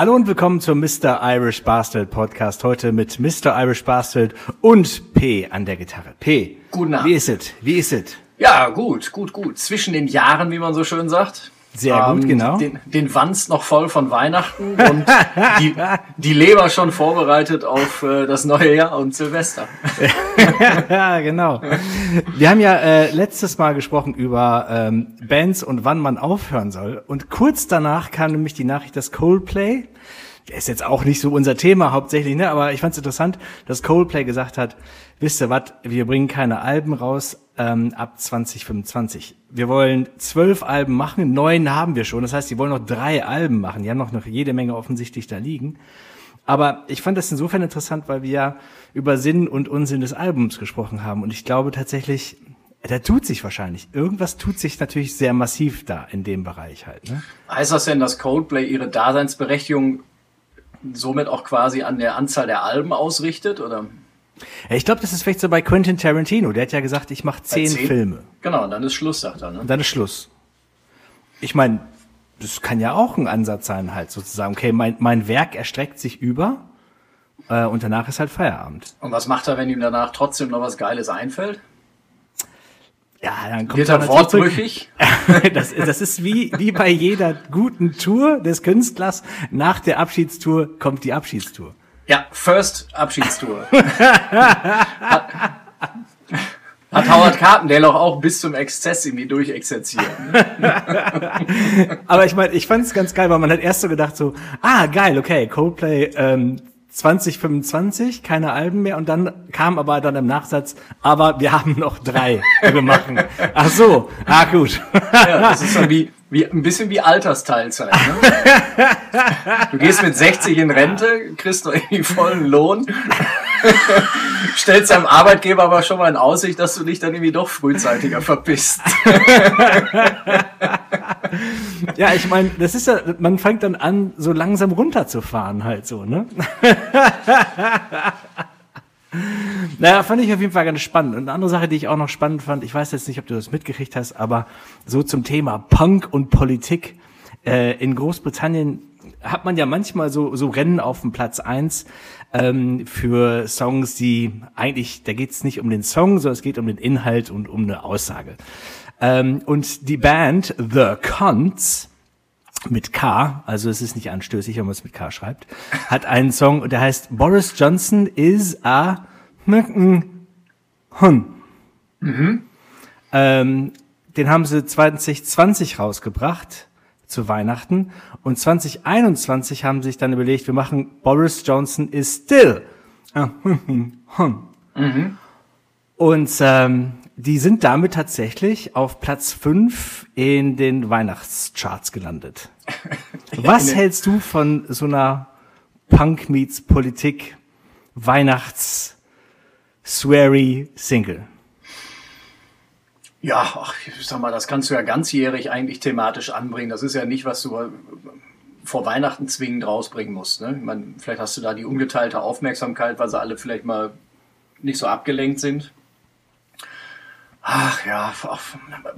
Hallo und willkommen zum Mr. Irish Bastard Podcast. Heute mit Mr. Irish Bastard und P an der Gitarre. P. Guten Abend. Wie ist es? Wie ist es? Ja, gut, gut, gut. Zwischen den Jahren, wie man so schön sagt. Sehr gut, Ähm, genau. Den, den Wanst noch voll von Weihnachten und die, die Leber schon vorbereitet auf äh, das neue Jahr und Silvester. ja, genau. Wir haben ja äh, letztes Mal gesprochen über ähm, Bands und wann man aufhören soll. Und kurz danach kam nämlich die Nachricht, dass Coldplay, ist jetzt auch nicht so unser Thema hauptsächlich, ne? aber ich fand es interessant, dass Coldplay gesagt hat, wisst ihr was, wir bringen keine Alben raus ähm, ab 2025. Wir wollen zwölf Alben machen, neun haben wir schon. Das heißt, die wollen noch drei Alben machen. Die haben noch, noch jede Menge offensichtlich da liegen. Aber ich fand das insofern interessant, weil wir ja über Sinn und Unsinn des Albums gesprochen haben. Und ich glaube tatsächlich, da tut sich wahrscheinlich. Irgendwas tut sich natürlich sehr massiv da in dem Bereich halt. Ne? Heißt das denn, dass Coldplay ihre Daseinsberechtigung somit auch quasi an der Anzahl der Alben ausrichtet? Oder? Ich glaube, das ist vielleicht so bei Quentin Tarantino. Der hat ja gesagt, ich mache zehn, zehn? Filme. Genau, und dann ist Schluss, sagt er. Ne? Und dann ist Schluss. Ich meine, das kann ja auch ein Ansatz sein, halt sozusagen. Okay, mein, mein Werk erstreckt sich über äh, und danach ist halt Feierabend. Und was macht er, wenn ihm danach trotzdem noch was Geiles einfällt? Ja, dann kommt Wird er wortbrüchig? das, das ist wie, wie bei jeder guten Tour des Künstlers. Nach der Abschiedstour kommt die Abschiedstour. Ja, First Abschiedstour. hat, hat Howard Carpendale auch, auch bis zum Exzess irgendwie durchexerziert. Ne? Aber ich meine, ich fand es ganz geil, weil man hat erst so gedacht so, ah, geil, okay, Coldplay ähm, 2025, keine Alben mehr. Und dann kam aber dann im Nachsatz, aber wir haben noch drei, die wir machen. Ach so, ah gut. Ja, das ist dann wie, wie ein bisschen wie Altersteilzeit. Ne? Du gehst mit 60 in Rente, kriegst noch irgendwie vollen Lohn, stellst deinem Arbeitgeber aber schon mal in Aussicht, dass du dich dann irgendwie doch frühzeitiger verpisst. Ja, ich meine, das ist ja, man fängt dann an, so langsam runterzufahren halt so, ne? Naja, fand ich auf jeden Fall ganz spannend. Und eine andere Sache, die ich auch noch spannend fand, ich weiß jetzt nicht, ob du das mitgekriegt hast, aber so zum Thema Punk und Politik. Äh, in Großbritannien hat man ja manchmal so, so Rennen auf dem Platz eins ähm, für Songs, die eigentlich, da geht es nicht um den Song, sondern es geht um den Inhalt und um eine Aussage. Ähm, und die Band The Cons mit K, also es ist nicht anstößig, wenn man es mit K schreibt, hat einen Song, und der heißt Boris Johnson is a Hun. Ähm, den haben sie 2020 rausgebracht zu Weihnachten und 2021 haben sie sich dann überlegt, wir machen Boris Johnson is still. a Hun. Und ähm, die sind damit tatsächlich auf Platz 5 in den Weihnachtscharts gelandet. Was hältst du von so einer Punk meets Politik Weihnachts Sweary Single? Ja, ach, ich sag mal, das kannst du ja ganzjährig eigentlich thematisch anbringen. Das ist ja nicht, was du äh, vor Weihnachten zwingend rausbringen musst. Ne? Ich meine, vielleicht hast du da die ungeteilte Aufmerksamkeit, weil sie alle vielleicht mal nicht so abgelenkt sind. Ach ja,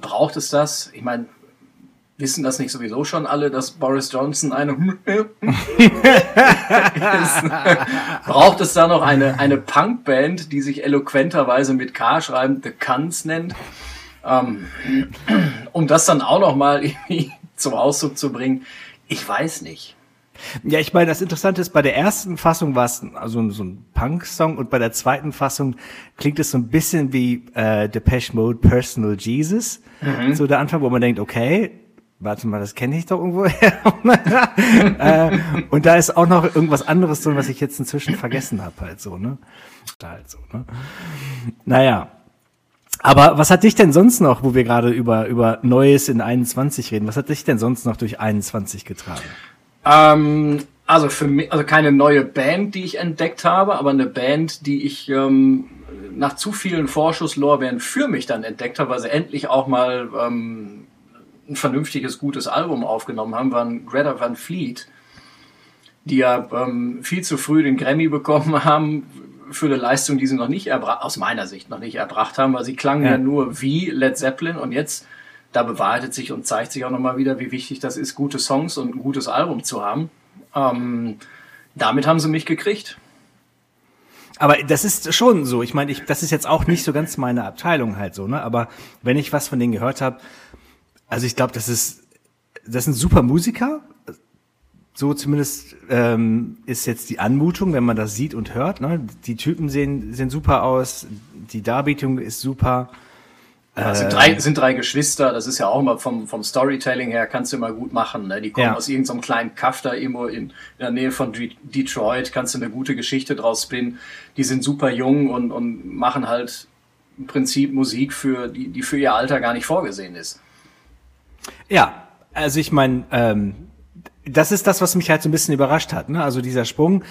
braucht es das? Ich meine, wissen das nicht sowieso schon alle, dass Boris Johnson eine? Braucht es da noch eine, eine Punkband, die sich eloquenterweise mit K schreiben, The Cunts nennt? Ähm, um das dann auch noch mal irgendwie zum Ausdruck zu bringen, ich weiß nicht. Ja, ich meine, das Interessante ist, bei der ersten Fassung war es also so ein Punk-Song und bei der zweiten Fassung klingt es so ein bisschen wie äh, Depeche Mode Personal Jesus. So der Anfang, wo man denkt, okay, warte mal, das kenne ich doch irgendwo her. äh, und da ist auch noch irgendwas anderes drin, was ich jetzt inzwischen vergessen habe, halt so, ne? Halt so, ne? Naja. Aber was hat dich denn sonst noch, wo wir gerade über, über Neues in 21 reden, was hat dich denn sonst noch durch 21 getragen? Ähm, also für mich, also keine neue Band, die ich entdeckt habe, aber eine Band, die ich ähm, nach zu vielen Vorschusslorbeeren für mich dann entdeckt habe, weil sie endlich auch mal ähm, ein vernünftiges, gutes Album aufgenommen haben, waren Greta Van Fleet, die ja ähm, viel zu früh den Grammy bekommen haben für eine Leistung, die sie noch nicht erbracht, aus meiner Sicht noch nicht erbracht haben, weil sie klangen ja. Ja. nur wie Led Zeppelin und jetzt da bewahrheitet sich und zeigt sich auch nochmal wieder, wie wichtig das ist, gute Songs und ein gutes Album zu haben. Ähm, damit haben sie mich gekriegt. Aber das ist schon so. Ich meine, ich, das ist jetzt auch nicht so ganz meine Abteilung halt so, ne? Aber wenn ich was von denen gehört habe, also ich glaube, das ist, das sind super Musiker. So zumindest ähm, ist jetzt die Anmutung, wenn man das sieht und hört. Ne? Die Typen sehen, sehen super aus, die Darbietung ist super. Ja, sind, drei, sind drei Geschwister, das ist ja auch immer vom, vom Storytelling her, kannst du immer gut machen. Ne? Die kommen ja. aus irgendeinem kleinen Kaff da irgendwo in, in der Nähe von Detroit, kannst du eine gute Geschichte draus spinnen. Die sind super jung und, und machen halt im Prinzip Musik, für, die, die für ihr Alter gar nicht vorgesehen ist. Ja, also ich meine, ähm, das ist das, was mich halt so ein bisschen überrascht hat. Ne? Also dieser Sprung,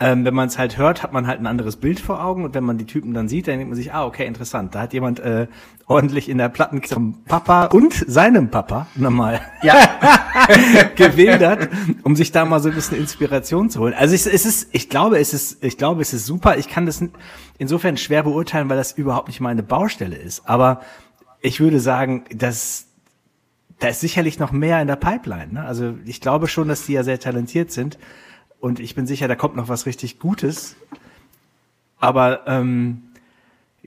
ähm, wenn man es halt hört, hat man halt ein anderes Bild vor Augen und wenn man die Typen dann sieht, dann denkt man sich, ah, okay, interessant. Da hat jemand äh, ordentlich in der Platten zum Papa und seinem Papa nochmal ja. gewildert, um sich da mal so ein bisschen Inspiration zu holen. Also es, es ist, ich glaube, es ist, ich glaube, es ist super. Ich kann das insofern schwer beurteilen, weil das überhaupt nicht meine Baustelle ist. Aber ich würde sagen, dass da ist sicherlich noch mehr in der Pipeline. Ne? Also ich glaube schon, dass die ja sehr talentiert sind. Und ich bin sicher, da kommt noch was richtig Gutes. Aber ähm,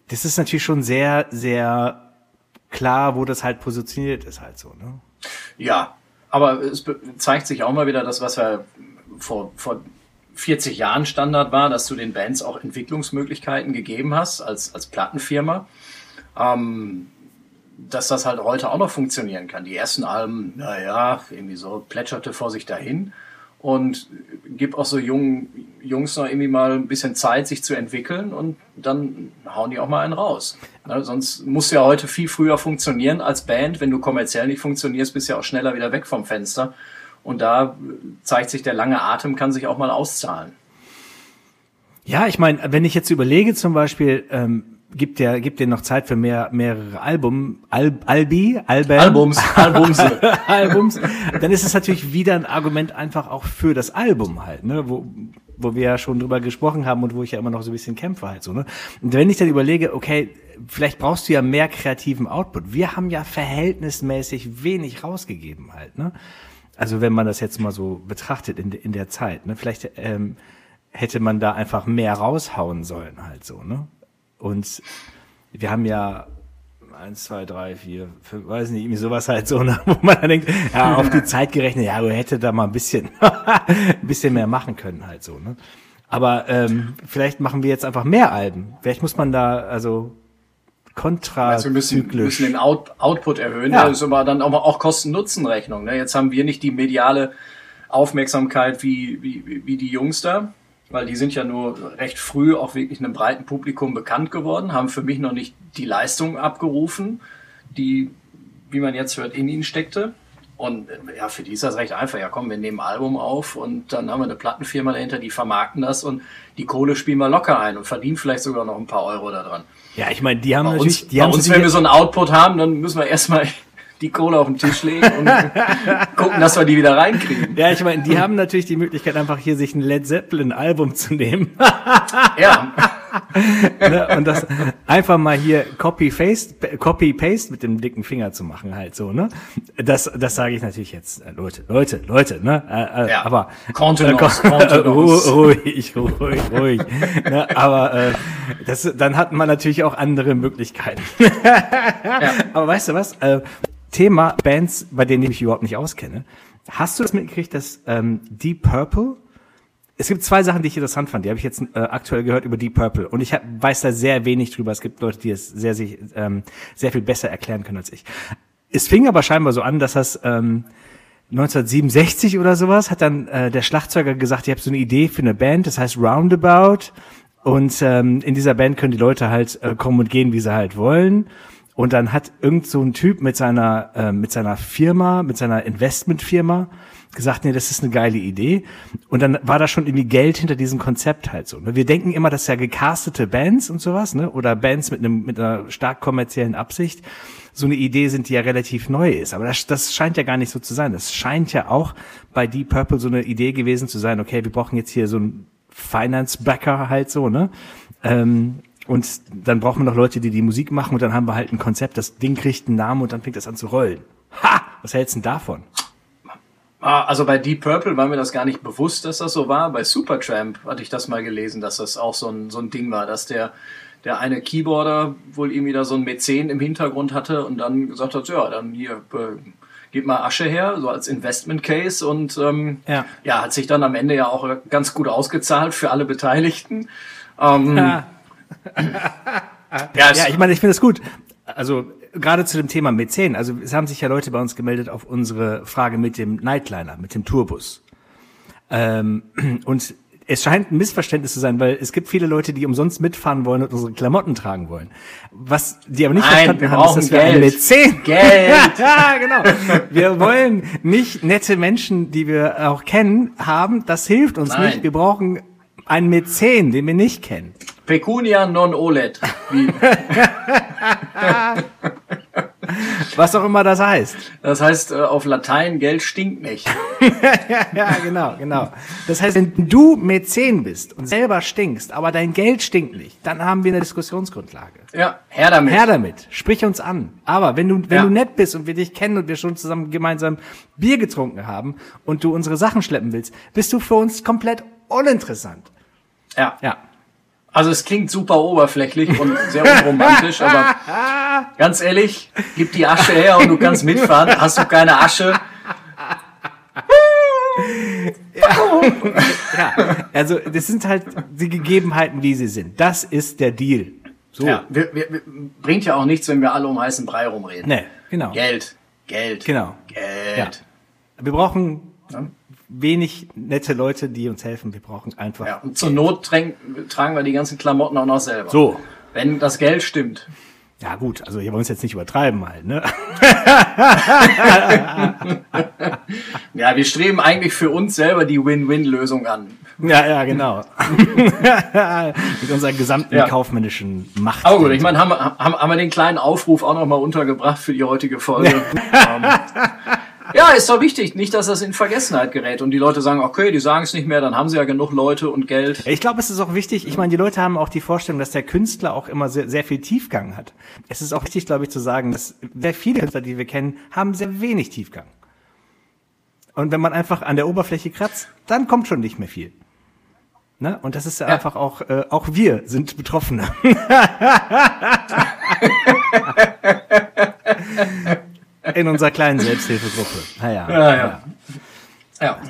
das ist natürlich schon sehr, sehr klar, wo das halt positioniert ist, halt so. Ne? Ja, aber es zeigt sich auch mal wieder das, was wir vor, vor 40 Jahren Standard war, dass du den Bands auch Entwicklungsmöglichkeiten gegeben hast als, als Plattenfirma. Ähm, dass das halt heute auch noch funktionieren kann. Die ersten Alben, naja, irgendwie so plätscherte vor sich dahin und gib auch so jungen Jungs noch irgendwie mal ein bisschen Zeit, sich zu entwickeln und dann hauen die auch mal einen raus. Ne, sonst muss ja heute viel früher funktionieren als Band. Wenn du kommerziell nicht funktionierst, bist du ja auch schneller wieder weg vom Fenster. Und da zeigt sich, der lange Atem kann sich auch mal auszahlen. Ja, ich meine, wenn ich jetzt überlege, zum Beispiel, ähm, gibt der gibt dir noch Zeit für mehr mehrere Album Al, Albi Album, Albums Albums. Albums. Dann ist es natürlich wieder ein Argument einfach auch für das Album halt ne? Wo wo wir ja schon drüber gesprochen haben und wo ich ja immer noch so ein bisschen kämpfe halt so ne? Und wenn ich dann überlege okay vielleicht brauchst du ja mehr kreativen Output. Wir haben ja verhältnismäßig wenig rausgegeben halt ne? Also wenn man das jetzt mal so betrachtet in, in der Zeit ne? Vielleicht ähm, hätte man da einfach mehr raushauen sollen halt so ne und wir haben ja eins, zwei, drei, vier, fünf, weiß nicht, irgendwie sowas halt so, ne, wo man dann denkt, ja, auf die Zeit gerechnet, ja, du hätte da mal ein bisschen, ein bisschen mehr machen können halt so, ne. Aber ähm, vielleicht machen wir jetzt einfach mehr Alben. Vielleicht muss man da, also kontra also wir müssen, müssen den Out, Output erhöhen. Ja. Das ist aber dann auch, auch Kosten-Nutzen-Rechnung. Ne? Jetzt haben wir nicht die mediale Aufmerksamkeit wie, wie, wie die Jungs da weil die sind ja nur recht früh auch wirklich einem breiten Publikum bekannt geworden, haben für mich noch nicht die Leistung abgerufen, die, wie man jetzt hört, in ihnen steckte. Und ja, für die ist das recht einfach. Ja, komm, wir nehmen ein Album auf und dann haben wir eine Plattenfirma dahinter, die vermarkten das und die Kohle spielen wir locker ein und verdienen vielleicht sogar noch ein paar Euro daran. Ja, ich meine, die haben bei natürlich, uns, die haben bei uns, wenn wir so einen Output haben, dann müssen wir erstmal die Kohle auf den Tisch legen und gucken, dass wir die wieder reinkriegen. Ja, ich meine, die haben natürlich die Möglichkeit, einfach hier sich ein Led Zeppelin-Album zu nehmen. ja. ne, und das einfach mal hier Copy-Paste Copy -paste mit dem dicken Finger zu machen, halt so, ne? Das, das sage ich natürlich jetzt, äh, Leute, Leute, Leute, ne? Äh, äh, ja. Aber Kontenance, äh, Kontenance. ruhig, ruhig, ruhig. ne? Aber äh, das, dann hat man natürlich auch andere Möglichkeiten. ja. Aber weißt du was? Äh, Thema Bands, bei denen ich mich überhaupt nicht auskenne. Hast du das mitgekriegt, dass ähm, Deep Purple es gibt zwei Sachen, die ich interessant fand. Die habe ich jetzt äh, aktuell gehört über Deep Purple. Und ich hab, weiß da sehr wenig drüber. Es gibt Leute, die es sehr, sehr, ähm, sehr viel besser erklären können als ich. Es fing aber scheinbar so an, dass das ähm, 1967 oder sowas hat dann äh, der Schlagzeuger gesagt, ich habe so eine Idee für eine Band, das heißt Roundabout. Und ähm, in dieser Band können die Leute halt äh, kommen und gehen, wie sie halt wollen. Und dann hat irgend so ein Typ mit seiner, äh, mit seiner Firma, mit seiner Investmentfirma gesagt, nee, das ist eine geile Idee. Und dann war da schon irgendwie Geld hinter diesem Konzept halt so. Ne? Wir denken immer, dass ja gecastete Bands und sowas, ne, oder Bands mit einem, mit einer stark kommerziellen Absicht, so eine Idee sind, die ja relativ neu ist. Aber das, das scheint ja gar nicht so zu sein. Das scheint ja auch bei Deep Purple so eine Idee gewesen zu sein, okay, wir brauchen jetzt hier so einen Finance-Backer halt so, ne? Ähm, und dann brauchen wir noch Leute, die die Musik machen und dann haben wir halt ein Konzept, das Ding kriegt einen Namen und dann fängt das an zu rollen. Ha! Was hältst du denn davon? Ah, also bei Deep Purple war mir das gar nicht bewusst, dass das so war. Bei Supertramp hatte ich das mal gelesen, dass das auch so ein, so ein Ding war, dass der, der eine Keyboarder wohl irgendwie da so ein Mäzen im Hintergrund hatte und dann gesagt hat, ja, dann hier, äh, gib mal Asche her, so als Investment Case und ähm, ja. ja, hat sich dann am Ende ja auch ganz gut ausgezahlt für alle Beteiligten. Ähm, ja. Ja, ja, ich meine, ich finde es gut. Also gerade zu dem Thema Mäzen, also es haben sich ja Leute bei uns gemeldet auf unsere Frage mit dem Nightliner, mit dem Tourbus. Ähm, und es scheint ein Missverständnis zu sein, weil es gibt viele Leute, die umsonst mitfahren wollen und unsere Klamotten tragen wollen. Was die aber nicht Nein, verstanden haben, ist, dass Geld. wir ein Mäzen. Geld. ja, genau. Wir wollen nicht nette Menschen, die wir auch kennen, haben. Das hilft uns Nein. nicht. Wir brauchen einen Mäzen, den wir nicht kennen. Pecunia non olet. Wie, Was auch immer das heißt. das heißt äh, auf Latein, Geld stinkt nicht. ja, genau, genau. Das heißt, wenn du Mäzen bist und selber stinkst, aber dein Geld stinkt nicht, dann haben wir eine Diskussionsgrundlage. Ja, her damit. Her damit, sprich uns an. Aber wenn du, wenn Ja. du nett bist und wir dich kennen und wir schon zusammen gemeinsam Bier getrunken haben und du unsere Sachen schleppen willst, bist du für uns komplett uninteressant. Ja. Ja. Also es klingt super oberflächlich und sehr unromantisch, aber ganz ehrlich, gib die Asche her und du kannst mitfahren. Hast du keine Asche? Ja, also das sind halt die Gegebenheiten, wie sie sind. Das ist der Deal. So. Ja, wir, wir, wir, bringt ja auch nichts, wenn wir alle um heißen Brei rumreden. Nee, genau. Geld, Geld, Genau. Geld. Wir brauchen Ja. Wenig nette Leute, die uns helfen. Wir brauchen einfach. Ja, und zur Not tragen wir die ganzen Klamotten auch noch selber. So. Wenn das Geld stimmt. Ja gut, also hier wollen wir uns jetzt nicht übertreiben halt, ne? Ja, wir streben eigentlich für uns selber die Win-Win-Lösung an. Ja, ja, genau. Mit unserer gesamten Ja. kaufmännischen Macht. Aber gut, ich meine, haben, wir- haben, haben wir den kleinen Aufruf auch noch mal untergebracht für die heutige Folge. ähm, ja, ist doch wichtig, nicht, dass das in Vergessenheit gerät und die Leute sagen, okay, die sagen es nicht mehr, dann haben sie ja genug Leute und Geld. Ich glaube, es ist auch wichtig, ich meine, die Leute haben auch die Vorstellung, dass der Künstler auch immer sehr, sehr viel Tiefgang hat. Es ist auch wichtig, glaube ich, zu sagen, dass sehr viele Künstler, die wir kennen, haben sehr wenig Tiefgang. Und wenn man einfach an der Oberfläche kratzt, dann kommt schon nicht mehr viel. Ne? Und das ist ja, Ja. einfach auch, äh, auch wir sind Betroffene. In unserer kleinen Selbsthilfegruppe. Naja. Ja, ja. Ja.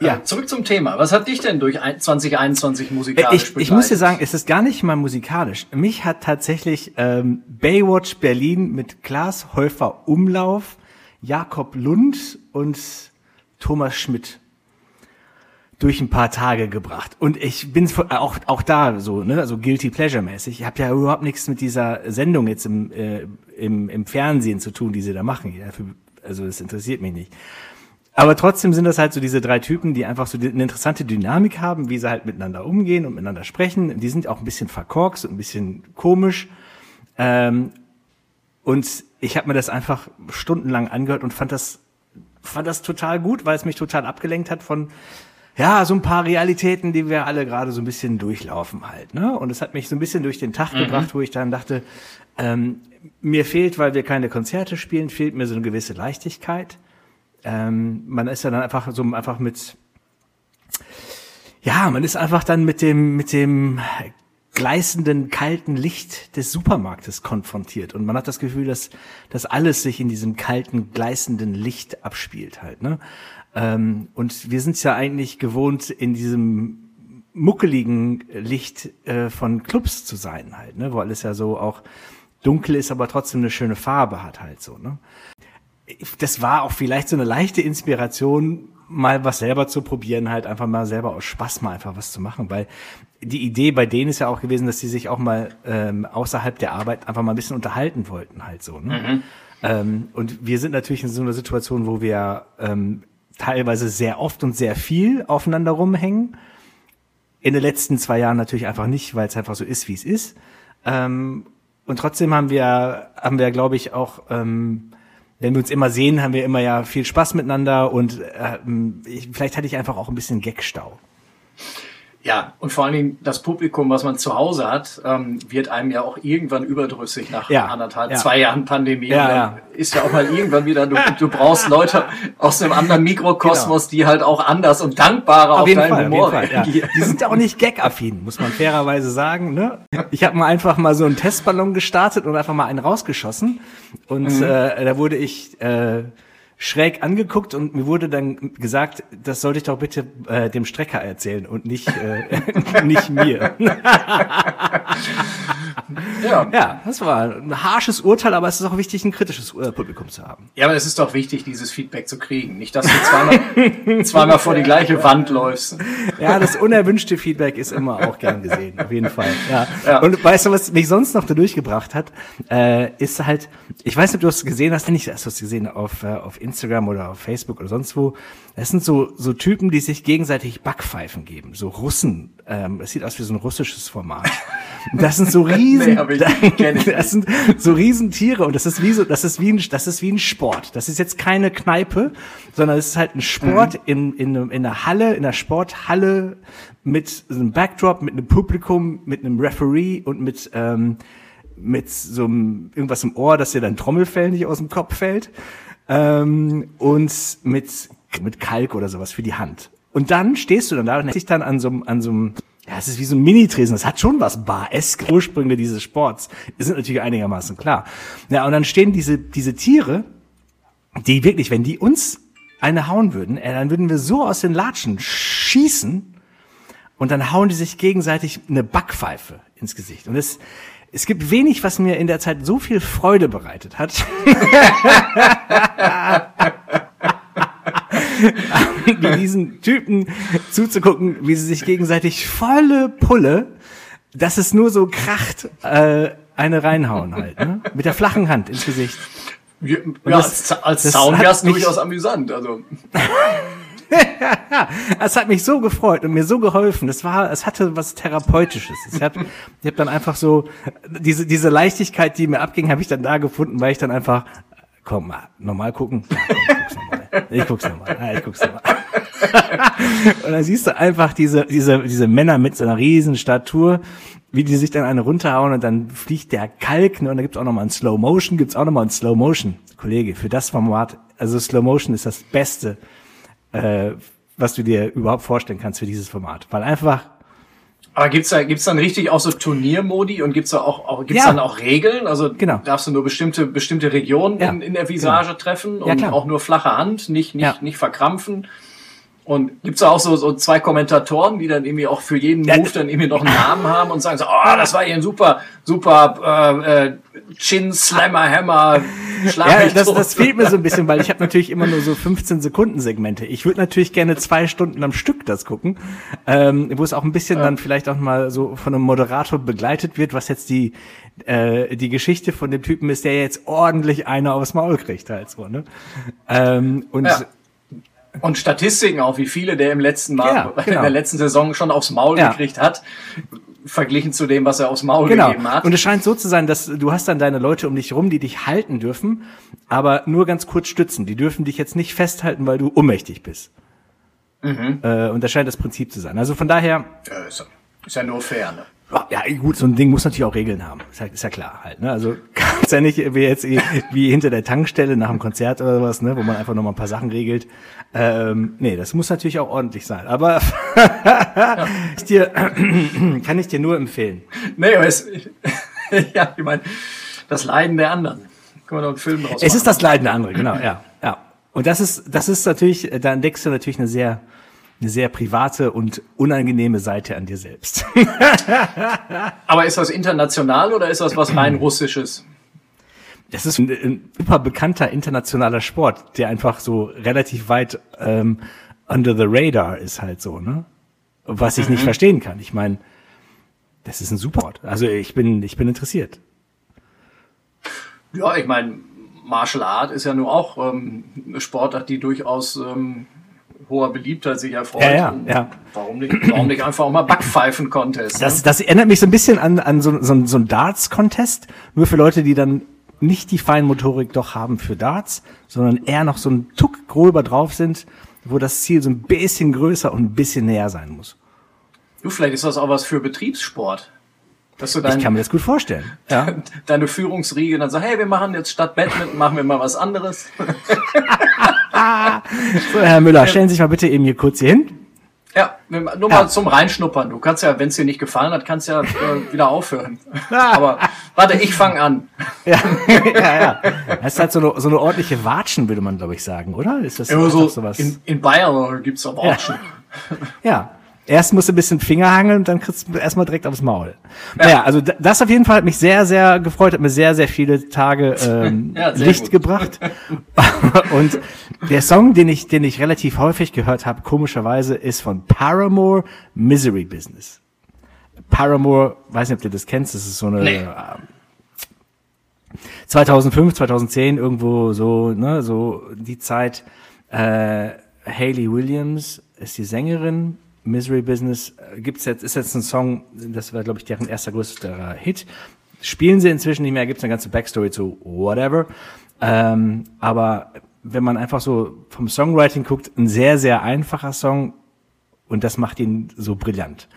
Ja. Äh, Zurück zum Thema. Was hat dich denn durch ein- 2021 musikalisch Äh, Ich, ich muss dir sagen, es ist gar nicht mal musikalisch. Mich hat tatsächlich ähm, Baywatch Berlin mit Klaas Häufer Umlauf, Jakob Lund und Thomas Schmidt durch ein paar Tage gebracht. Und ich bin vor- auch auch da so, ne, also guilty pleasure mäßig. Ich habe ja überhaupt nichts mit dieser Sendung jetzt im, äh, im im Fernsehen zu tun, die sie da machen. Also das interessiert mich nicht. Aber trotzdem sind das halt so diese drei Typen, die einfach so eine interessante Dynamik haben, wie sie halt miteinander umgehen und miteinander sprechen. Die sind auch ein bisschen verkorkst und ein bisschen komisch. Ähm, und ich habe mir das einfach stundenlang angehört und fand das, fand das total gut, weil es mich total abgelenkt hat von, ja, so ein paar Realitäten, die wir alle gerade so ein bisschen durchlaufen halt. Ne? Und es hat mich so ein bisschen durch den Tag gebracht, wo ich dann dachte, ähm, mir fehlt, weil wir keine Konzerte spielen, fehlt mir so eine gewisse Leichtigkeit. Ähm, man ist ja dann einfach so einfach mit, ja, man ist einfach dann mit dem, mit dem gleißenden, kalten Licht des Supermarktes konfrontiert. Und man hat das Gefühl, dass, dass alles sich in diesem kalten, gleißenden Licht abspielt halt, ne? Ähm, und wir sind ja eigentlich gewohnt, in diesem muckeligen Licht äh, von Clubs zu sein halt, ne? Wo alles ja so auch dunkel ist, aber trotzdem eine schöne Farbe hat halt so, ne? das war auch vielleicht so eine leichte Inspiration, mal was selber zu probieren, halt einfach mal selber aus Spaß mal einfach was zu machen, weil die Idee bei denen ist ja auch gewesen, dass sie sich auch mal ähm, außerhalb der Arbeit einfach mal ein bisschen unterhalten wollten, halt so. Ne? Ähm, und wir sind natürlich in so einer Situation, wo wir ähm, teilweise sehr oft und sehr viel aufeinander rumhängen. In den letzten zwei Jahren natürlich einfach nicht, weil es einfach so ist, wie es ist. Ähm, und trotzdem haben wir, haben wir, glaube ich, auch ähm, wenn wir uns immer sehen, haben wir immer ja viel Spaß miteinander und ähm, ich, vielleicht hatte ich einfach auch ein bisschen Gagstau. Ja, und vor allen Dingen das Publikum, was man zu Hause hat, ähm, wird einem ja auch irgendwann überdrüssig nach Ja, anderthalb, ja. zwei Jahren Pandemie. Ja, ja. Ist ja auch mal irgendwann wieder, du, du brauchst Leute aus einem anderen Mikrokosmos, die halt auch anders und dankbarer auf, Auf jeden deinen Fall, auf Humor jeden Fall. Ja. reagieren. Die sind auch nicht gag-affin, muss man fairerweise sagen. Ne? Ich habe mal einfach mal so einen Testballon gestartet und einfach mal einen rausgeschossen. Und äh, da wurde ich äh, schräg angeguckt und mir wurde dann gesagt, das sollte ich doch bitte äh, dem Strecker erzählen und nicht, äh, nicht mir. Ja. Ja, das war ein harsches Urteil, aber es ist auch wichtig, ein kritisches äh, Publikum zu haben. ja, aber es ist doch wichtig, dieses Feedback zu kriegen. Nicht, dass du zweimal, zweimal vor die gleiche Wand läufst. Ja, das unerwünschte Feedback ist immer auch gern gesehen, auf jeden Fall. Ja. Ja. Und weißt du, was mich sonst noch da durchgebracht hat, äh, ist halt, ich weiß nicht, ob du es gesehen hast, nicht, hast du es gesehen auf, äh, auf Instagram oder auf Facebook oder sonst wo. Das sind so, so Typen, die sich gegenseitig Backpfeifen geben, so Russen. Ähm, das sieht aus wie so ein russisches Format. Das sind so riesen, Nee, das sind so Riesentiere und das ist wie so, das ist wie ein, das ist wie ein Sport. Das ist jetzt keine Kneipe, sondern es ist halt ein Sport Mhm. in, in, in einer Halle, in einer Sporthalle mit so einem Backdrop, mit einem Publikum, mit einem Referee und mit, ähm, mit so einem, irgendwas im Ohr, dass dir dein Trommelfell nicht aus dem Kopf fällt. Ähm, und mit, mit Kalk oder sowas für die Hand. Und dann stehst du dann da und dich dann an so, einem- an so einem, ja, es ist wie so ein Mini-Tresen. Das hat schon was Bar-esk. Ursprünge dieses Sports sind natürlich einigermaßen klar. Ja, und dann stehen diese, diese Tiere, die wirklich, wenn die uns eine hauen würden, äh, dann würden wir so aus den Latschen schießen und dann hauen die sich gegenseitig eine Backpfeife ins Gesicht. Und es, es gibt wenig, was mir in der Zeit so viel Freude bereitet hat. diesen Typen zuzugucken, wie sie sich gegenseitig volle Pulle, dass es nur so kracht, äh, eine reinhauen halt, ne? Mit der flachen Hand ins Gesicht. Ja, das- als, als Sound wäre es durchaus amüsant. Also, Es hat mich so gefreut und mir so geholfen. Es war, es hatte was Therapeutisches. Ich habe ich hab dann einfach so diese diese Leichtigkeit, die mir abging, habe ich dann da gefunden, weil ich dann einfach komm mal normal gucken. Ja, ich guck's nochmal. Ich guck's nochmal. Ja, ich guck's nochmal. und dann siehst du einfach diese diese diese Männer mit so einer riesen Statur, wie die sich dann eine runterhauen und dann fliegt der Kalk ne, und da gibt's auch noch mal ein Slow Motion, gibt's auch noch mal ein Slow Motion, Kollege. Für das Format, also Slow Motion ist das Beste äh, was du dir überhaupt vorstellen kannst für dieses Format. Weil einfach, aber gibt's da, gibt's dann richtig auch so Turniermodi und gibt's da auch, auch gibt's Ja. dann auch Regeln? Also Genau. darfst du nur bestimmte, bestimmte Regionen Ja. in, in der Visage treffen Ja, und klar. auch nur flache Hand, nicht, nicht, Ja. nicht verkrampfen. Und gibt's da auch so, so zwei Kommentatoren, die dann irgendwie auch für jeden Ja, Move dann irgendwie noch einen Namen haben und sagen so, oh, das war hier ein super, super äh, äh, Chin Slammer Hammer ja, mich das, tot. das fehlt mir so ein bisschen, weil ich habe natürlich immer nur so 15 Sekunden Segmente. Ich würde natürlich gerne zwei Stunden am Stück das gucken, ähm, wo es auch ein bisschen dann vielleicht auch mal so von einem Moderator begleitet wird, was jetzt die äh, die Geschichte von dem Typen ist, der jetzt ordentlich einer aufs Maul kriegt halt so, ne? Ähm, und Ja. Und Statistiken auch, wie viele der im letzten Mal, Ja, in genau. der letzten Saison schon aufs Maul Ja. gekriegt hat, verglichen zu dem, was er aufs Maul Genau. gegeben hat. Und es scheint so zu sein, dass du hast dann deine Leute um dich rum, die dich halten dürfen, aber nur ganz kurz stützen. Die dürfen dich jetzt nicht festhalten, weil du ohnmächtig bist. Mhm. Äh, und das scheint das Prinzip zu sein. Also von daher, Ja, ist, ja- ist ja nur fair, ne? Ja gut, so ein Ding muss natürlich auch Regeln haben. Ist ja, ist ja klar halt. Ne? Also kann's ja nicht wie jetzt eh- wie hinter der Tankstelle nach dem Konzert oder sowas, ne, wo man einfach noch mal ein paar Sachen regelt. Ähm, nee, das muss natürlich auch ordentlich sein. Aber ich dir, kann ich dir nur empfehlen. Nee, aber es, ja, ich meine, das Leiden der anderen. Können wir noch einen Film draus Es ist das Leiden der andere, genau, ja, ja. Und das ist, das ist natürlich, da entdeckst du natürlich eine sehr, eine sehr private und unangenehme Seite an dir selbst. Aber ist das international oder ist das was rein russisches? Das ist ein, ein super bekannter internationaler Sport, der einfach so relativ weit ähm, under the radar ist halt so, ne? Was ich nicht verstehen kann. Ich meine, das ist ein super Sport. Also ich bin, ich bin interessiert. Ja, ich meine, Martial Art ist ja nur auch ähm, eine Sportart, die durchaus ähm, hoher Beliebtheit sich erfreut. Ja, ja, ja. Warum nicht, warum nicht einfach auch mal Backpfeifen-Contest? Das, das erinnert mich so ein bisschen an, an so, so, so ein Darts-Contest, nur für Leute, die dann nicht die Feinmotorik doch haben für Darts, sondern eher noch so ein Tuck gröber drauf sind, wo das Ziel so ein bisschen größer und ein bisschen näher sein muss. Du, vielleicht ist das auch was für Betriebssport. Dass du dein, ich kann mir das gut vorstellen. Ja. Deine Führungsriege dann sagt, hey, wir machen jetzt statt Badminton, machen wir mal was anderes. so, Herr Müller, stellen Sie sich mal bitte eben hier kurz hier hin. Ja, nur mal ja. zum Reinschnuppern. Du kannst ja, wenn es dir nicht gefallen hat, kannst ja äh, wieder aufhören. Aber warte, ich fange an. Ja, ja, ja. Das ist halt so eine, so eine ordentliche Watschen, würde man, glaube ich, sagen, oder? Ist das so sowas? In, in Bayern gibt's auch Watschen. Ja. ja. Erst musst du ein bisschen Finger hangeln und dann kriegst du erstmal direkt aufs Maul. Ja. Naja, also das auf jeden Fall hat mich sehr, sehr gefreut, hat mir sehr, sehr viele Tage ähm, ja, Licht gut. gebracht. und der Song, den ich, den ich relativ häufig gehört habe, komischerweise, ist von Paramore Misery Business. Paramore, weiß nicht, ob du das kennst, das ist so eine nee. äh, 2005, 2010 irgendwo so, ne, so die Zeit. Äh, Hayley Williams ist die Sängerin Misery Business äh, gibt's jetzt, ist jetzt ein Song, das war, glaube ich, deren erster größter Hit. Spielen sie inzwischen nicht mehr, gibt's eine ganze Backstory zu whatever. Ähm, aber wenn man einfach so vom Songwriting guckt, ein sehr, sehr einfacher Song und das macht ihn so brillant.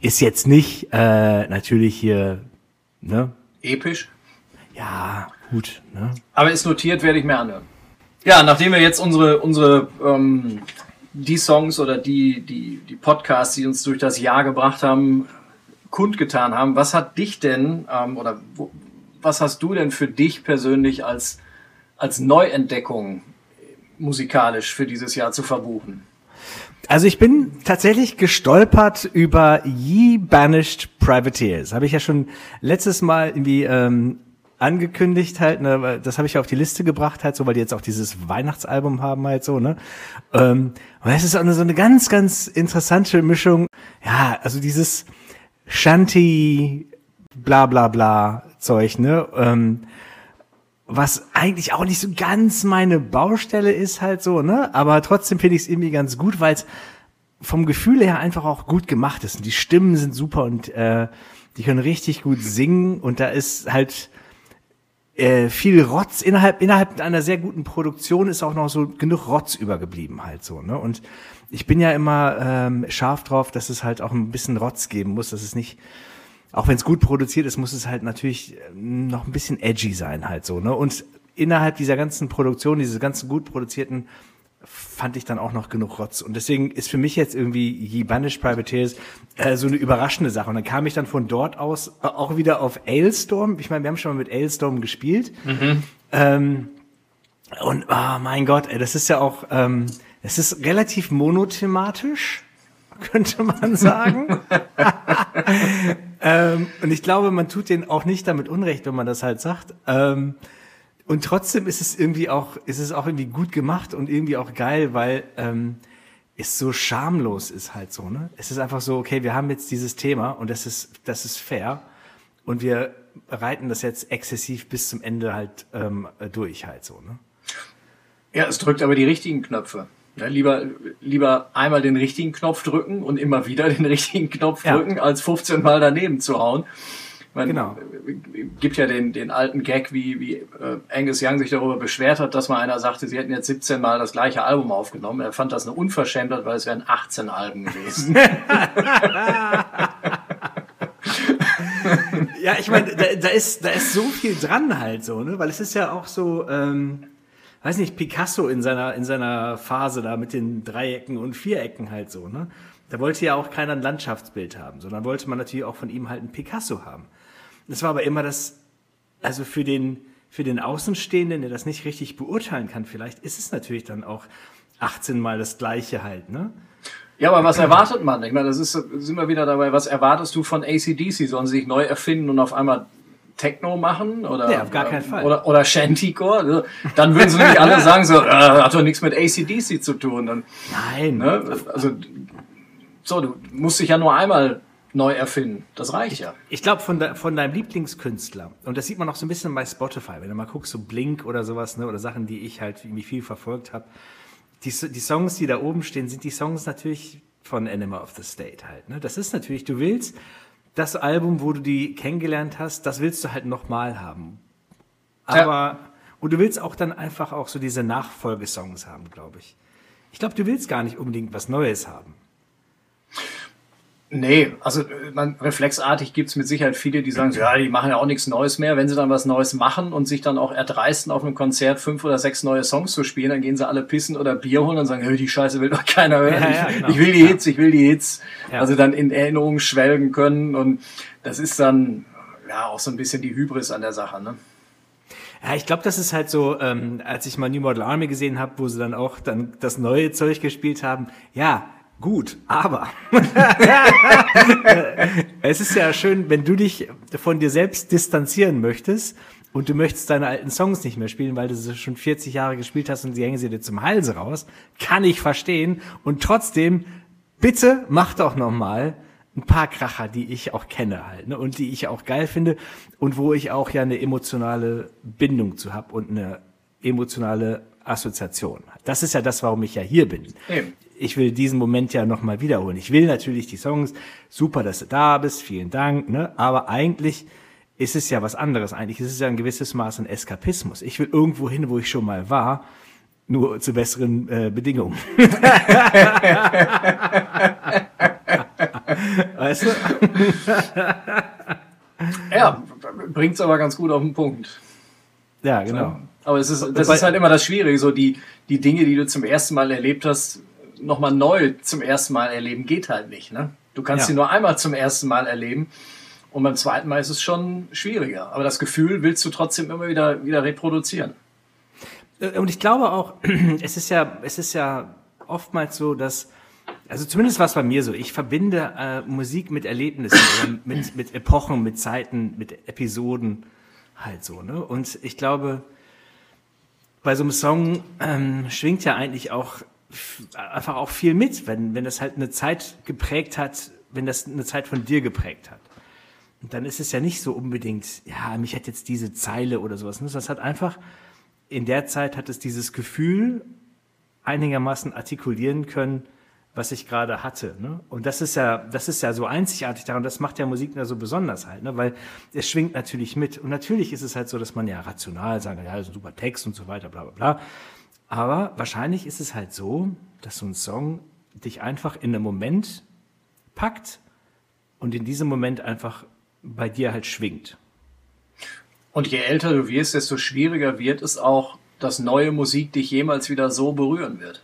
Ist jetzt nicht äh, natürlich hier, ne? Episch? Ja, gut. Ne? Aber ist notiert, werde ich mir anhören. Ja, nachdem wir jetzt unsere, unsere ähm, die Songs oder die, die, die Podcasts, die uns durch das Jahr gebracht haben, kundgetan haben. Was hat dich denn ähm, oder wo, was hast du denn für dich persönlich als, als Neuentdeckung musikalisch für dieses Jahr zu verbuchen? Also ich bin tatsächlich gestolpert über Ye Banished Privateers. Habe ich ja schon letztes Mal irgendwie ähm, angekündigt halt, ne, das habe ich auf die Liste gebracht halt so, weil die jetzt auch dieses Weihnachtsalbum haben halt so, ne. Ähm, und es ist auch eine, so eine ganz, ganz interessante Mischung. Ja, also dieses Shanty, bla bla bla Zeug, ne. Ähm, was eigentlich auch nicht so ganz meine Baustelle ist halt so, ne. Aber trotzdem finde ich es irgendwie ganz gut, weil es vom Gefühl her einfach auch gut gemacht ist. Und die Stimmen sind super und äh, die können richtig gut singen und da ist halt äh, viel Rotz innerhalb innerhalb einer sehr guten Produktion ist auch noch so genug Rotz übergeblieben halt so ne? Und ich bin ja immer ähm, scharf drauf, dass es halt auch ein bisschen Rotz geben muss, dass es nicht auch wenn es gut produziert ist, muss es halt natürlich ähm, noch ein bisschen edgy sein halt so ne? Und innerhalb dieser ganzen Produktion, dieses ganzen gut produzierten fand ich dann auch noch genug Rotz. Und deswegen ist für mich jetzt irgendwie Ye Banished Privateers äh, so eine überraschende Sache. Und dann kam ich dann von dort aus äh, auch wieder auf Ailstorm. Ich meine, wir haben schon mal mit Ailstorm gespielt. Mhm. Ähm, und oh mein Gott, ey, das ist ja auch, ähm, es ist relativ monothematisch, könnte man sagen. ähm, und ich glaube, man tut denen auch nicht damit Unrecht, wenn man das halt sagt. Ähm, und trotzdem ist es irgendwie auch, ist es auch irgendwie gut gemacht und irgendwie auch geil, weil ähm, es so schamlos ist halt so, ne? Es ist einfach so, okay, wir haben jetzt dieses Thema und das ist, das ist fair und wir reiten das jetzt exzessiv bis zum Ende halt ähm, durch halt so, ne? Ja, es drückt aber die richtigen Knöpfe. Ja, lieber, lieber einmal den richtigen Knopf drücken und immer wieder den richtigen Knopf ja. drücken, als 15 Mal daneben zu hauen. Man genau. gibt ja den, den alten Gag, wie, wie äh, Angus Young sich darüber beschwert hat, dass mal einer sagte, sie hätten jetzt 17 Mal das gleiche Album aufgenommen. Er fand das eine Unverschämtheit, weil es wären 18 Alben gewesen. ja, ich meine, da, da, ist, da ist so viel dran halt so, ne? Weil es ist ja auch so, ähm, weiß nicht, Picasso in seiner, in seiner Phase da mit den Dreiecken und Vierecken halt so, ne? Da wollte ja auch keiner ein Landschaftsbild haben, sondern wollte man natürlich auch von ihm halt ein Picasso haben. Das war aber immer das, also für den, für den Außenstehenden, der das nicht richtig beurteilen kann, vielleicht ist es natürlich dann auch 18 Mal das Gleiche halt, ne? Ja, aber was erwartet man? Ich meine, das ist, sind wir wieder dabei, was erwartest du von ACDC? Sollen sie sich neu erfinden und auf einmal Techno machen oder ja, auf gar keinen Fall. oder oder Shantycore, also, dann würden sie nämlich alle sagen so, äh, hat doch nichts mit ACDC zu tun. Dann, Nein. Ne? Also so, du musst dich ja nur einmal neu erfinden. Das reicht ja. Ich glaube, von, de, von deinem Lieblingskünstler, und das sieht man auch so ein bisschen bei Spotify, wenn du mal guckst, so Blink oder sowas, ne, oder Sachen, die ich halt irgendwie viel verfolgt habe. Die, die Songs, die da oben stehen, sind die Songs natürlich von Animal of the State halt. Ne? Das ist natürlich, du willst das Album, wo du die kennengelernt hast, das willst du halt nochmal haben. Aber, ja. und du willst auch dann einfach auch so diese Nachfolgesongs haben, glaube ich. Ich glaube, du willst gar nicht unbedingt was Neues haben. Nee, also man, reflexartig gibt's mit Sicherheit viele, die sagen, ja, die machen ja auch nichts Neues mehr. Wenn sie dann was Neues machen und sich dann auch erdreisten, auf einem Konzert fünf oder sechs neue Songs zu spielen, dann gehen sie alle pissen oder Bier holen und sagen, hey, die Scheiße will doch keiner hören. Ja, ja, genau. ich, ich, will die Hits, ich will die Hits. Ja. Also dann in Erinnerungen schwelgen können und das ist dann ja auch so ein bisschen die Hybris an der Sache, ne? Ja, ich glaube, das ist halt so, ähm, als ich mal New Model Army gesehen habe, wo sie dann auch dann das neue Zeug gespielt haben. Ja, gut, aber es ist ja schön, wenn du dich von dir selbst distanzieren möchtest und du möchtest deine alten Songs nicht mehr spielen, weil du sie schon 40 Jahre gespielt hast und sie hängen sie dir zum Halse raus, kann ich verstehen. Und trotzdem, bitte mach doch noch mal ein paar Kracher, die ich auch kenne halt, ne? und die ich auch geil finde und wo ich auch ja eine emotionale Bindung zu hab und eine emotionale Assoziation. Das ist ja das, warum ich ja hier bin. Eben. Ich will diesen Moment ja nochmal wiederholen. Ich will natürlich die Songs, super, dass du da bist, vielen Dank, ne? aber eigentlich ist es ja was anderes. Eigentlich ist es ja ein gewisses Maß an Eskapismus. Ich will irgendwo hin, wo ich schon mal war, nur zu besseren äh, Bedingungen. weißt du? ja, bringt's aber ganz gut auf den Punkt. Ja, genau. Aber es ist, das ist halt immer das Schwierige, so die, die Dinge, die du zum ersten Mal erlebt hast, nochmal neu zum ersten Mal erleben, geht halt nicht, ne? Du kannst ja. sie nur einmal zum ersten Mal erleben. Und beim zweiten Mal ist es schon schwieriger. Aber das Gefühl willst du trotzdem immer wieder, wieder reproduzieren. Äh, und ich glaube auch, es ist ja, es ist ja oftmals so, dass also zumindest war es bei mir so. Ich verbinde äh, Musik mit Erlebnissen oder mit, mit Epochen, mit Zeiten, mit Episoden halt so. Ne? Und ich glaube, bei so einem Song ähm, schwingt ja eigentlich auch einfach auch viel mit, wenn, wenn das halt eine Zeit geprägt hat, wenn das eine Zeit von dir geprägt hat. Und dann ist es ja nicht so unbedingt, ja, mich hat jetzt diese Zeile oder sowas. Ne? Das hat einfach, in der Zeit hat es dieses Gefühl einigermaßen artikulieren können, was ich gerade hatte. Ne? Und das ist ja, das ist ja so einzigartig daran, das macht ja Musik ja so besonders halt, ne? weil es schwingt natürlich mit. Und natürlich ist es halt so, dass man ja rational sagt, ja, das ist ein super Text und so weiter, bla bla bla. Aber wahrscheinlich ist es halt so, dass so ein Song dich einfach in einem Moment packt und in diesem Moment einfach bei dir halt schwingt. Und je älter du wirst, desto schwieriger wird es auch, dass neue Musik dich jemals wieder so berühren wird.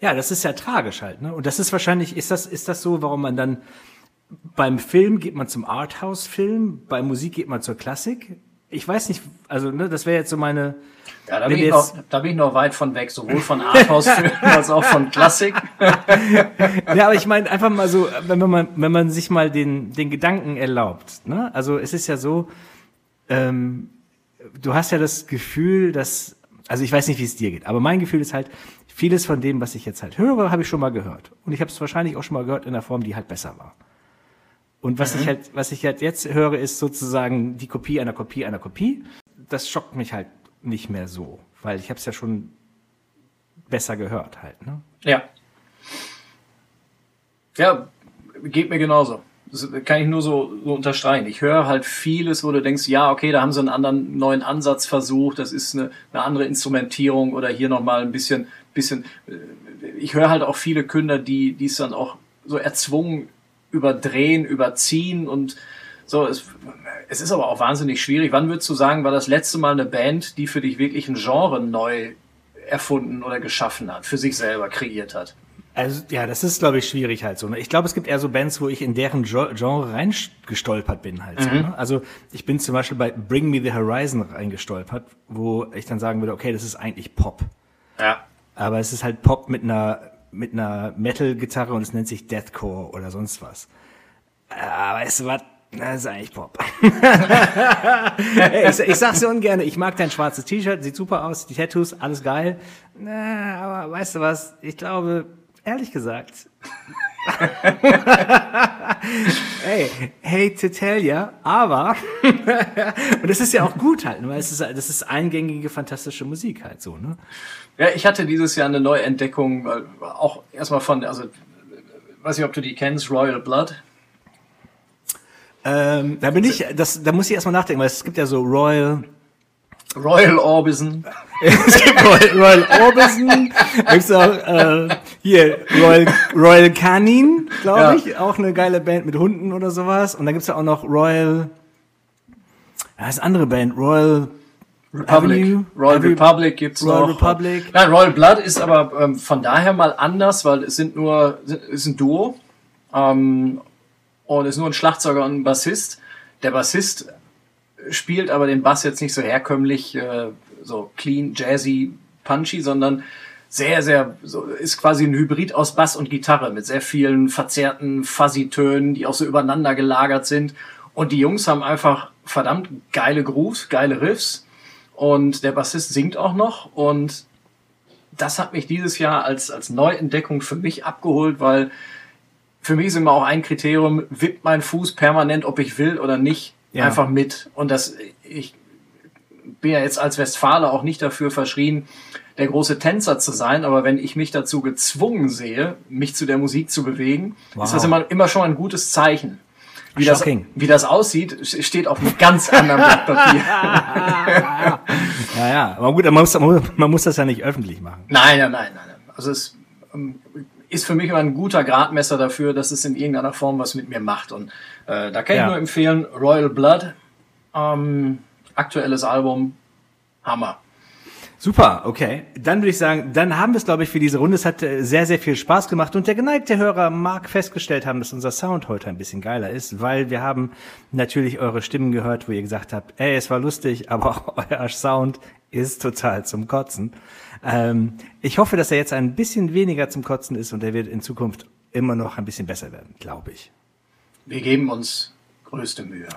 Ja, das ist ja tragisch halt, ne? Und das ist wahrscheinlich, ist das, ist das so, warum man dann beim Film geht man zum Arthouse-Film, bei Musik geht man zur Klassik? Ich weiß nicht, also ne, das wäre jetzt so meine. Ja, da bin, ich noch, da bin ich noch weit von weg, sowohl von Arthouse-Filmen als auch von Klassik. ja, aber ich meine einfach mal so, wenn man, wenn man sich mal den, den Gedanken erlaubt. Ne? Also es ist ja so, ähm, du hast ja das Gefühl, dass, also ich weiß nicht, wie es dir geht, aber mein Gefühl ist halt, vieles von dem, was ich jetzt halt höre, habe ich schon mal gehört. Und ich habe es wahrscheinlich auch schon mal gehört in einer Form, die halt besser war. Und was mhm. ich halt, was ich halt jetzt höre, ist sozusagen die Kopie einer Kopie einer Kopie. Das schockt mich halt nicht mehr so, weil ich habe es ja schon besser gehört halt. Ne? Ja. Ja, geht mir genauso. Das kann ich nur so, so unterstreichen. Ich höre halt vieles, wo du denkst, ja, okay, da haben sie einen anderen neuen Ansatz versucht, das ist eine, eine andere Instrumentierung oder hier nochmal ein bisschen bisschen, äh, ich höre halt auch viele Künder, die die es dann auch so erzwungen überdrehen, überziehen und so. Es, es ist aber auch wahnsinnig schwierig. Wann würdest du sagen, war das letzte Mal eine Band, die für dich wirklich ein Genre neu erfunden oder geschaffen hat, für sich selber kreiert hat? Also ja, das ist, glaube ich, schwierig halt so. Ne? Ich glaube, es gibt eher so Bands, wo ich in deren Genre reingestolpert bin halt. Mhm. So, ne? Also ich bin zum Beispiel bei Bring Me the Horizon reingestolpert, wo ich dann sagen würde, okay, das ist eigentlich Pop. Ja. Aber es ist halt Pop mit einer, mit einer Metal-Gitarre und es nennt sich Deathcore oder sonst was. Aber weißt du was? Das ist eigentlich Pop. ich, ich sag's dir ungern, ich mag dein schwarzes T-Shirt, sieht super aus, die Tattoos, alles geil. Na, aber weißt du was? Ich glaube, ehrlich gesagt, hey, hate to tell ya, aber und das ist ja auch gut halt, weil es ist, das ist eingängige fantastische Musik halt so, ne? Ja, ich hatte dieses Jahr eine Neuentdeckung, äh, auch erstmal von, also weiß nicht, ob du die kennst, Royal Blood. Ähm, da bin ich, das, da muss ich erstmal nachdenken, weil es gibt ja so Royal Royal Orbison. es gibt Royal, Royal Orbison. Gibt's auch, äh, hier, Royal, Royal Canin, glaube Ja. ich. Auch eine geile Band mit Hunden oder sowas. Und dann gibt's ja auch noch Royal, ja, ist eine andere Band, Royal Republic. Avenue? Royal Avenue- Republic gibt's Royal noch. Republic. Nein, Royal Blood ist aber ähm, von daher mal anders, weil es sind nur, es ist ein Duo. Ähm, und es ist nur ein Schlagzeuger und ein Bassist. Der Bassist spielt aber den Bass jetzt nicht so herkömmlich, äh, so clean, jazzy, punchy, sondern sehr, sehr, so, ist quasi ein Hybrid aus Bass und Gitarre mit sehr vielen verzerrten Fuzzy-Tönen, die auch so übereinander gelagert sind. Und die Jungs haben einfach verdammt geile Grooves, geile Riffs. Und der Bassist singt auch noch. Und das hat mich dieses Jahr als, als Neuentdeckung für mich abgeholt, weil für mich ist immer auch ein Kriterium, wippt mein Fuß permanent, ob ich will oder nicht, Ja. einfach mit. Und das, ich bin ja jetzt als Westfale auch nicht dafür verschrien, der große Tänzer zu sein, aber wenn ich mich dazu gezwungen sehe, mich zu der Musik zu bewegen, Wow. ist das immer, immer schon ein gutes Zeichen. Wie das, wie das aussieht, steht auf einem ganz anderen Blatt Papier. Ja, ja. Aber gut, man muss, man muss das ja nicht öffentlich machen. Nein, nein, nein, nein. nein. Also es ähm, ist für mich immer ein guter Gradmesser dafür, dass es in irgendeiner Form was mit mir macht. Und äh, da kann Ja. ich nur empfehlen, Royal Blood, ähm, aktuelles Album, Hammer. Super, okay. Dann würde ich sagen, dann haben wir es, glaube ich, für diese Runde. Es hat äh, sehr, sehr viel Spaß gemacht und der geneigte Hörer mag festgestellt haben, dass unser Sound heute ein bisschen geiler ist, weil wir haben natürlich eure Stimmen gehört, wo ihr gesagt habt, ey, es war lustig, aber euer Sound ist total zum Kotzen. Ähm, ich hoffe, dass er jetzt ein bisschen weniger zum Kotzen ist und er wird in Zukunft immer noch ein bisschen besser werden, glaube ich. Wir geben uns größte Mühe.